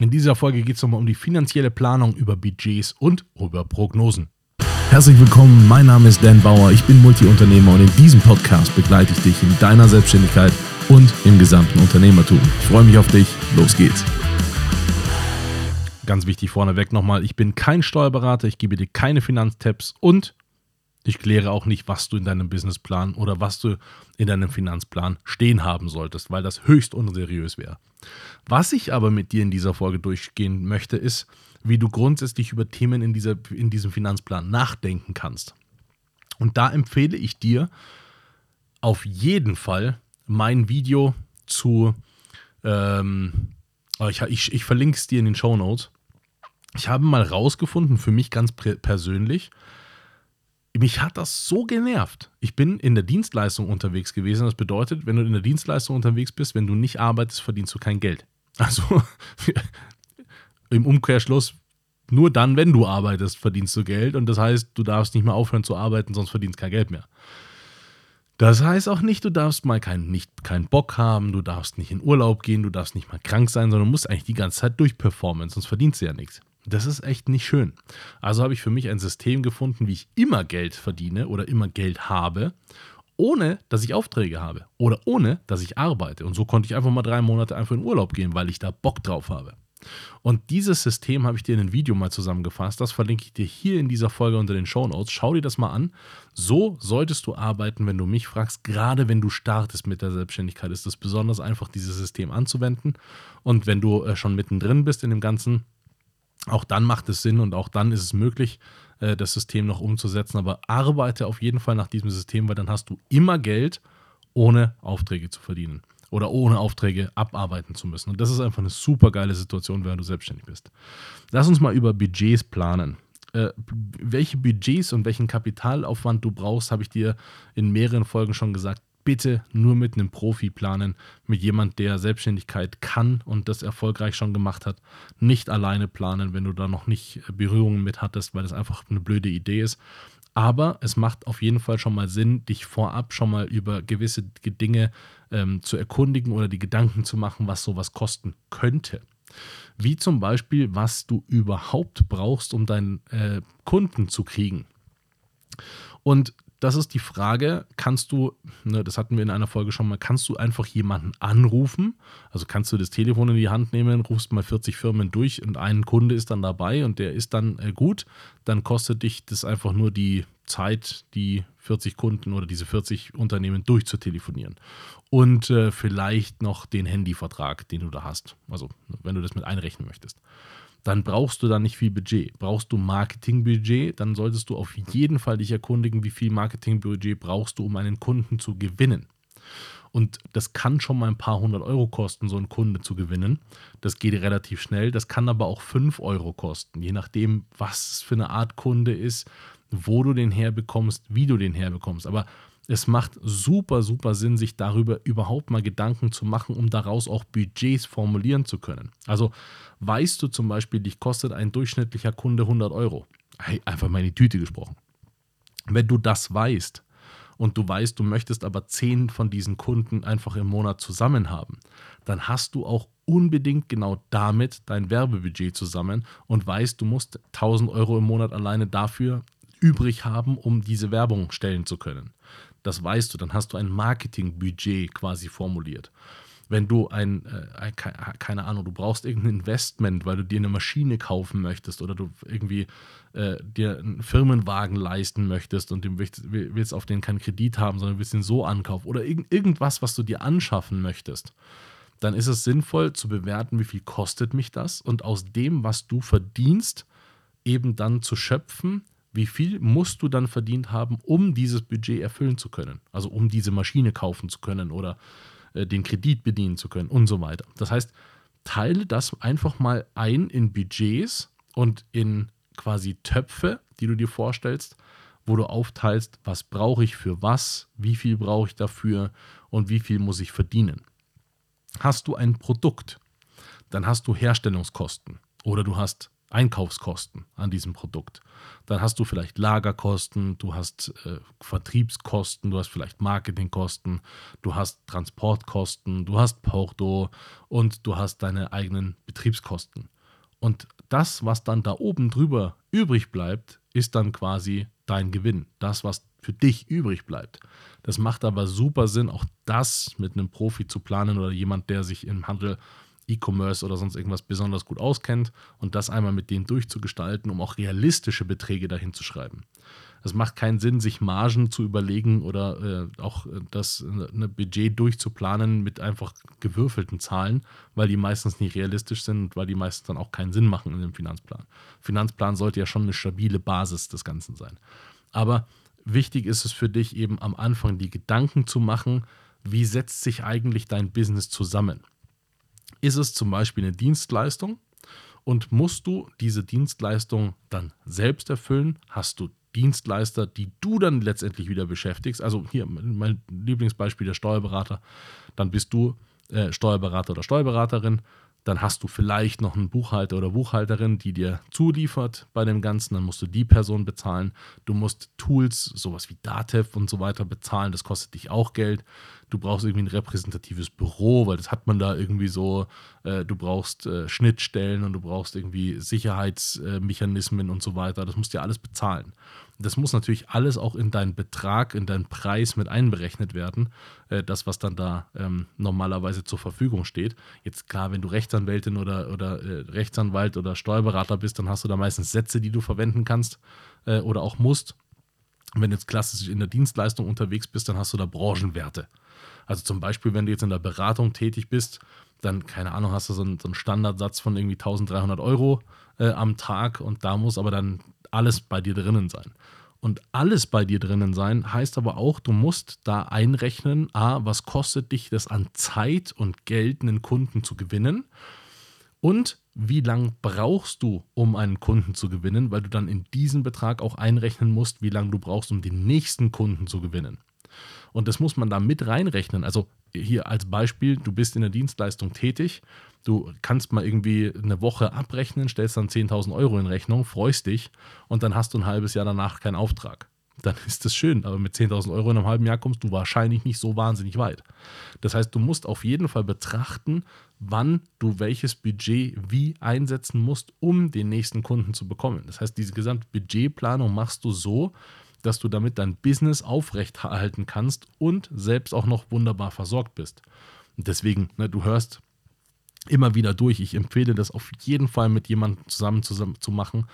In dieser Folge geht es nochmal um die finanzielle Planung über Budgets und über Prognosen. Herzlich willkommen, mein Name ist Dan Bauer, ich bin Multiunternehmer und in diesem Podcast begleite ich dich in deiner Selbstständigkeit und im gesamten Unternehmertum. Ich freue mich auf dich, los geht's. Ganz wichtig vorneweg nochmal, ich bin kein Steuerberater, ich gebe dir keine Finanztipps und ich kläre auch nicht, was du in deinem Businessplan oder was du in deinem Finanzplan stehen haben solltest, weil das höchst unseriös wäre. Was ich aber mit dir in dieser Folge durchgehen möchte, ist, wie du grundsätzlich über Themen in, dieser, in diesem Finanzplan nachdenken kannst. Und da empfehle ich dir auf jeden Fall mein Video zu, ähm, ich, ich, ich verlinke es dir in den Show Notes. Ich habe mal rausgefunden, für mich ganz persönlich, mich hat das so genervt. Ich bin in der Dienstleistung unterwegs gewesen. Das bedeutet, wenn du in der Dienstleistung unterwegs bist, wenn du nicht arbeitest, verdienst du kein Geld. Also im Umkehrschluss, nur dann, wenn du arbeitest, verdienst du Geld. Und das heißt, du darfst nicht mehr aufhören zu arbeiten, sonst verdienst kein Geld mehr. Das heißt auch nicht, du darfst mal keinen nicht, keinen Bock haben, du darfst nicht in Urlaub gehen, du darfst nicht mal krank sein, sondern du musst eigentlich die ganze Zeit durchperformen, sonst verdienst du ja nichts. Das ist echt nicht schön. Also habe ich für mich ein System gefunden, wie ich immer Geld verdiene oder immer Geld habe, ohne dass ich Aufträge habe oder ohne dass ich arbeite. Und so konnte ich einfach mal drei Monate einfach in Urlaub gehen, weil ich da Bock drauf habe. Und dieses System habe ich dir in einem Video mal zusammengefasst. Das verlinke ich dir hier in dieser Folge unter den Show Notes. Schau dir das mal an. So solltest du arbeiten, wenn du mich fragst. Gerade wenn du startest mit der Selbstständigkeit, ist es besonders einfach, dieses System anzuwenden. Und wenn du äh, schon mittendrin bist in dem Ganzen, auch dann macht es Sinn und auch dann ist es möglich, äh, das System noch umzusetzen. Aber arbeite auf jeden Fall nach diesem System, weil dann hast du immer Geld, ohne Aufträge zu verdienen oder ohne Aufträge abarbeiten zu müssen. Und das ist einfach eine super geile Situation, wenn du selbstständig bist. Lass uns mal über Budgets planen. Äh, welche Budgets und welchen Kapitalaufwand du brauchst, habe ich dir in mehreren Folgen schon gesagt bitte nur mit einem Profi planen, mit jemand, der Selbstständigkeit kann und das erfolgreich schon gemacht hat. Nicht alleine planen, wenn du da noch nicht Berührungen mit hattest, weil das einfach eine blöde Idee ist. Aber es macht auf jeden Fall schon mal Sinn, dich vorab schon mal über gewisse Dinge ähm, zu erkundigen oder die Gedanken zu machen, was sowas kosten könnte. Wie zum Beispiel, was du überhaupt brauchst, um deinen äh, Kunden zu kriegen. Und das ist die Frage, kannst du, ne, das hatten wir in einer Folge schon mal, kannst du einfach jemanden anrufen? Also kannst du das Telefon in die Hand nehmen, rufst mal 40 Firmen durch und ein Kunde ist dann dabei und der ist dann äh, gut, dann kostet dich das einfach nur die Zeit, die 40 Kunden oder diese 40 Unternehmen durchzutelefonieren. Und äh, vielleicht noch den Handyvertrag, den du da hast. Also, wenn du das mit einrechnen möchtest dann brauchst du da nicht viel Budget. Brauchst du Marketingbudget, dann solltest du auf jeden Fall dich erkundigen, wie viel Marketingbudget brauchst du, um einen Kunden zu gewinnen. Und das kann schon mal ein paar hundert Euro kosten, so einen Kunde zu gewinnen. Das geht relativ schnell. Das kann aber auch fünf Euro kosten, je nachdem, was für eine Art Kunde ist, wo du den herbekommst, wie du den herbekommst. Aber es macht super, super Sinn, sich darüber überhaupt mal Gedanken zu machen, um daraus auch Budgets formulieren zu können. Also weißt du zum Beispiel, dich kostet ein durchschnittlicher Kunde 100 Euro. Hey, einfach mal in die Tüte gesprochen. Wenn du das weißt und du weißt, du möchtest aber 10 von diesen Kunden einfach im Monat zusammen haben, dann hast du auch unbedingt genau damit dein Werbebudget zusammen und weißt, du musst 1000 Euro im Monat alleine dafür übrig haben, um diese Werbung stellen zu können. Das weißt du, dann hast du ein Marketingbudget quasi formuliert. Wenn du ein, äh, keine Ahnung, du brauchst irgendein Investment, weil du dir eine Maschine kaufen möchtest oder du irgendwie äh, dir einen Firmenwagen leisten möchtest und du willst, auf den keinen Kredit haben, sondern willst ihn so ankaufen oder irg irgendwas, was du dir anschaffen möchtest, dann ist es sinnvoll zu bewerten, wie viel kostet mich das und aus dem, was du verdienst, eben dann zu schöpfen, wie viel musst du dann verdient haben, um dieses Budget erfüllen zu können? Also um diese Maschine kaufen zu können oder äh, den Kredit bedienen zu können und so weiter. Das heißt, teile das einfach mal ein in Budgets und in quasi Töpfe, die du dir vorstellst, wo du aufteilst, was brauche ich für was, wie viel brauche ich dafür und wie viel muss ich verdienen. Hast du ein Produkt, dann hast du Herstellungskosten oder du hast Einkaufskosten an diesem Produkt. Dann hast du vielleicht Lagerkosten, du hast äh, Vertriebskosten, du hast vielleicht Marketingkosten, du hast Transportkosten, du hast Porto und du hast deine eigenen Betriebskosten. Und das, was dann da oben drüber übrig bleibt, ist dann quasi dein Gewinn. Das, was für dich übrig bleibt. Das macht aber super Sinn, auch das mit einem Profi zu planen oder jemand, der sich im Handel E-Commerce oder sonst irgendwas besonders gut auskennt und das einmal mit denen durchzugestalten, um auch realistische Beträge dahin zu schreiben. Es macht keinen Sinn, sich Margen zu überlegen oder äh, auch äh, das äh, Budget durchzuplanen mit einfach gewürfelten Zahlen, weil die meistens nicht realistisch sind und weil die meistens dann auch keinen Sinn machen in dem Finanzplan. Finanzplan sollte ja schon eine stabile Basis des Ganzen sein. Aber wichtig ist es für dich eben am Anfang die Gedanken zu machen, wie setzt sich eigentlich dein Business zusammen? Ist es zum Beispiel eine Dienstleistung und musst du diese Dienstleistung dann selbst erfüllen? Hast du Dienstleister, die du dann letztendlich wieder beschäftigst? Also hier mein Lieblingsbeispiel der Steuerberater. Dann bist du äh, Steuerberater oder Steuerberaterin dann hast du vielleicht noch einen Buchhalter oder Buchhalterin, die dir zuliefert bei dem Ganzen. Dann musst du die Person bezahlen. Du musst Tools, sowas wie Datev und so weiter bezahlen. Das kostet dich auch Geld. Du brauchst irgendwie ein repräsentatives Büro, weil das hat man da irgendwie so. Äh, du brauchst äh, Schnittstellen und du brauchst irgendwie Sicherheitsmechanismen und so weiter. Das musst du ja alles bezahlen. Das muss natürlich alles auch in deinen Betrag, in deinen Preis mit einberechnet werden. Äh, das, was dann da ähm, normalerweise zur Verfügung steht. Jetzt klar, wenn du Rechtsanwältin oder, oder äh, Rechtsanwalt oder Steuerberater bist, dann hast du da meistens Sätze, die du verwenden kannst äh, oder auch musst. Wenn du jetzt klassisch in der Dienstleistung unterwegs bist, dann hast du da Branchenwerte. Also zum Beispiel, wenn du jetzt in der Beratung tätig bist, dann, keine Ahnung, hast du so einen, so einen Standardsatz von irgendwie 1300 Euro äh, am Tag und da muss aber dann alles bei dir drinnen sein. Und alles bei dir drinnen sein heißt aber auch, du musst da einrechnen, a, was kostet dich das an Zeit und Geld, einen Kunden zu gewinnen? Und wie lange brauchst du, um einen Kunden zu gewinnen, weil du dann in diesen Betrag auch einrechnen musst, wie lange du brauchst, um den nächsten Kunden zu gewinnen. Und das muss man da mit reinrechnen. Also hier als Beispiel, du bist in der Dienstleistung tätig, du kannst mal irgendwie eine Woche abrechnen, stellst dann 10.000 Euro in Rechnung, freust dich und dann hast du ein halbes Jahr danach keinen Auftrag. Dann ist das schön, aber mit 10.000 Euro in einem halben Jahr kommst du wahrscheinlich nicht so wahnsinnig weit. Das heißt, du musst auf jeden Fall betrachten, wann du welches Budget wie einsetzen musst, um den nächsten Kunden zu bekommen. Das heißt, diese gesamte Budgetplanung machst du so, dass du damit dein Business aufrechterhalten kannst und selbst auch noch wunderbar versorgt bist. Und deswegen, ne, du hörst immer wieder durch. Ich empfehle das auf jeden Fall mit jemandem zusammen, zusammen zu machen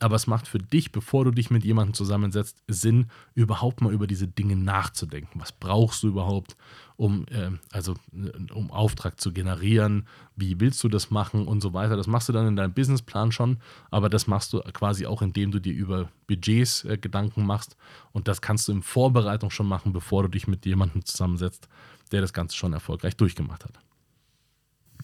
aber es macht für dich, bevor du dich mit jemandem zusammensetzt, Sinn, überhaupt mal über diese Dinge nachzudenken. Was brauchst du überhaupt, um, äh, also, äh, um Auftrag zu generieren? Wie willst du das machen und so weiter? Das machst du dann in deinem Businessplan schon, aber das machst du quasi auch, indem du dir über Budgets äh, Gedanken machst. Und das kannst du in Vorbereitung schon machen, bevor du dich mit jemandem zusammensetzt, der das Ganze schon erfolgreich durchgemacht hat.